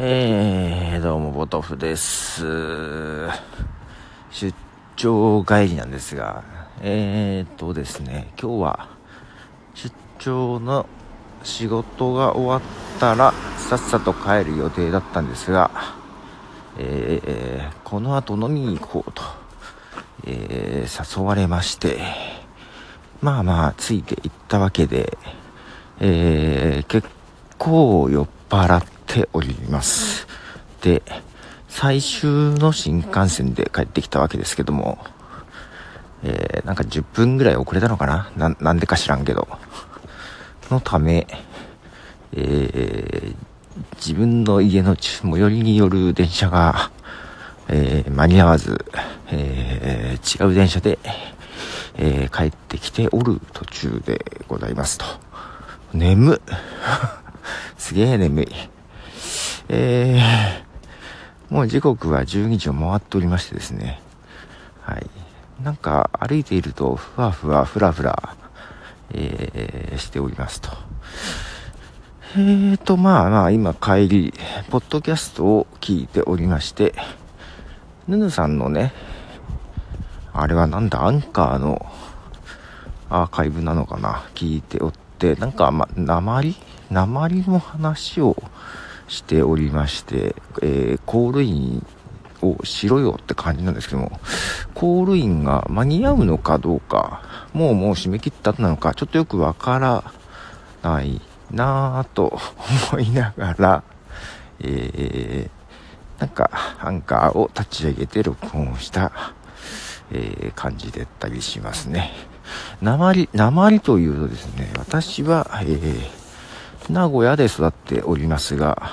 えー、どうも、ボトフです。出張帰りなんですが、えーとですね、今日は出張の仕事が終わったら、さっさと帰る予定だったんですが、えー、この後飲みに行こうと、えー、誘われまして、まあまあ、ついて行ったわけで、えー、結構酔っ払ってております。で、最終の新幹線で帰ってきたわけですけども、えー、なんか10分ぐらい遅れたのかな？なんでか知らんけど。のため、えー、自分の家の最寄りによる電車が、えー、間に合わず、えー、違う電車で、え、帰ってきておる途中でございますと。眠 すげえ眠い。えー、もう時刻は12時を回っておりましてですね。はい。なんか歩いていると、ふわふわ、ふらふら、えー、しておりますと。えーと、まあまあ、今帰り、ポッドキャストを聞いておりまして、ヌヌさんのね、あれはなんだ、アンカーのアーカイブなのかな、聞いておって、なんか、ま、鉛？鉛の話をしておりまして、えー、コールインをしろよって感じなんですけども、コールインが間に合うのかどうか、もうもう締め切った後なのか、ちょっとよくわからないなぁと思いながら、えー、なんか、アンカーを立ち上げて録音した、えー、感じでったりしますね。鉛、鉛というとですね、私は、えー、名古屋で育っておりますが、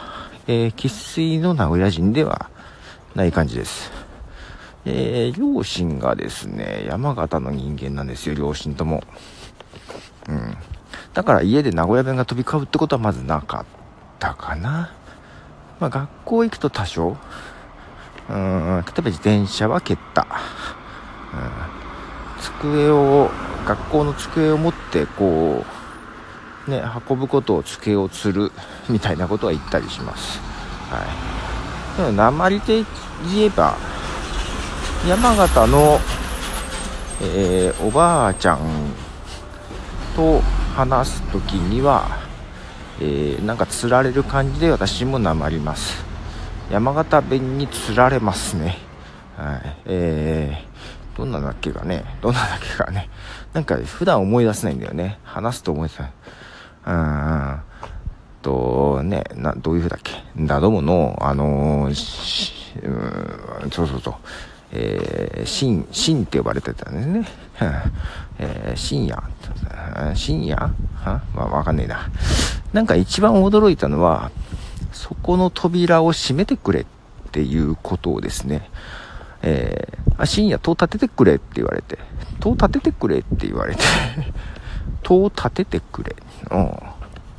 えー、生粋の名古屋人ではない感じです。えー、両親がですね、山形の人間なんですよ、両親とも。うん。だから家で名古屋弁が飛び交うってことはまずなかったかな。まあ学校行くと多少、うん、例えば自転車は蹴った。うん、机を、学校の机を持ってこう、ね、運ぶことを机を釣るみたいなことは言ったりします。はい。でも、鉛で言えば、山形の、えー、おばあちゃんと話すときには、えー、なんか釣られる感じで私も鉛ります。山形弁に釣られますね。はい。えー、どんなだっけかね。どんなだっけかね。なんか普段思い出せないんだよね。話すと思い出せない。うん。と、ね、な、どういうふうだっけ。だどもの、あのー、うん、そうそうそう。えー、深、深って呼ばれてたんですね。えー、深夜深夜はまあ、わかんねえな。なんか一番驚いたのは、そこの扉を閉めてくれっていうことをですね、えー、あ深夜戸立ててくれって言われて、戸を立ててくれって言われて、戸を立ててくれ。うん。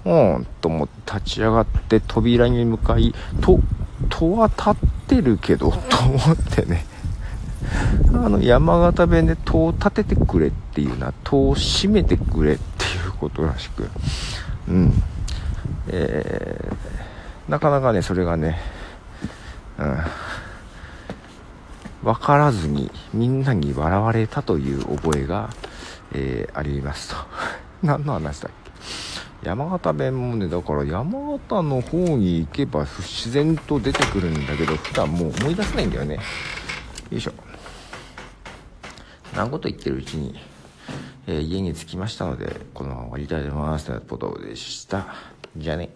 うん、と思って立ち上がって扉に向かい、戸、戸は立ってるけど、と思ってね。あの、山形弁で戸を立ててくれっていうのは、戸を閉めてくれっていうことらしく。うん。えー、なかなかね、それがね、うん。わからずにみんなに笑われたという覚えが、えー、ありますと。何の話だっけ？山形弁もね、だから山形の方に行けば自然と出てくるんだけど、普段もう思い出せないんだよね。よいしょ。何こと言ってるうちに、えー、家に着きましたので、このまま終わりたいと思います。ということでした。じゃあね。